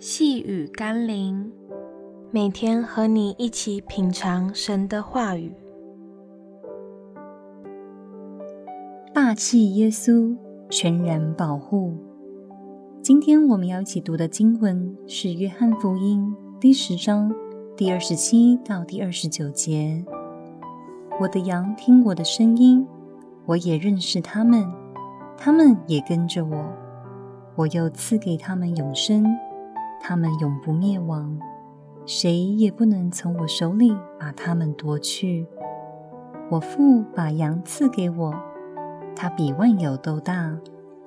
细雨甘霖，每天和你一起品尝神的话语。霸气耶稣，全然保护。今天我们要一起读的经文是《约翰福音》第十章第二十七到第二十九节。我的羊听我的声音，我也认识他们，他们也跟着我。我又赐给他们永生，他们永不灭亡，谁也不能从我手里把他们夺去。我父把羊赐给我，他比万有都大。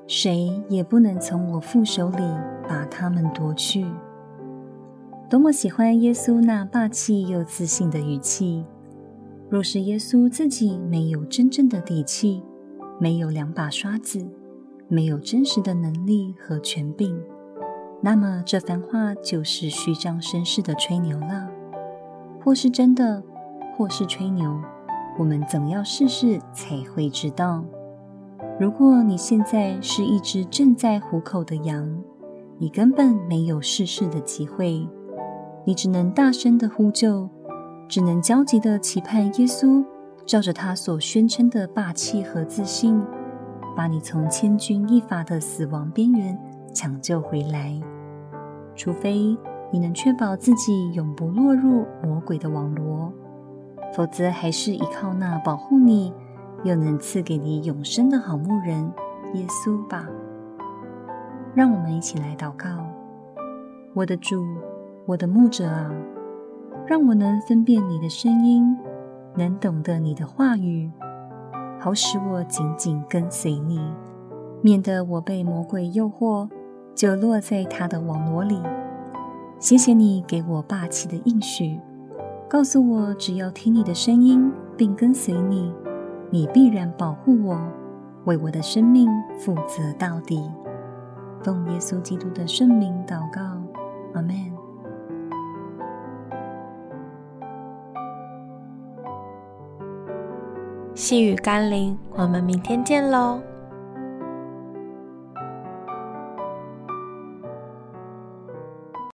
谁也不能从我父手里把他们夺去。多么喜欢耶稣那霸气又自信的语气！若是耶稣自己没有真正的底气，没有两把刷子，没有真实的能力和权柄，那么这番话就是虚张声势的吹牛了。或是真的，或是吹牛，我们总要试试才会知道。如果你现在是一只正在虎口的羊，你根本没有试试的机会，你只能大声的呼救，只能焦急的期盼耶稣照着他所宣称的霸气和自信，把你从千钧一发的死亡边缘抢救回来。除非你能确保自己永不落入魔鬼的网罗，否则还是依靠那保护你。又能赐给你永生的好牧人耶稣吧。让我们一起来祷告：我的主，我的牧者啊，让我能分辨你的声音，能懂得你的话语，好使我紧紧跟随你，免得我被魔鬼诱惑，就落在他的网罗里。谢谢你给我霸气的应许，告诉我只要听你的声音，并跟随你。你必然保护我，为我的生命负责到底。奉耶稣基督的圣名祷告，阿门。细雨甘霖，我们明天见喽。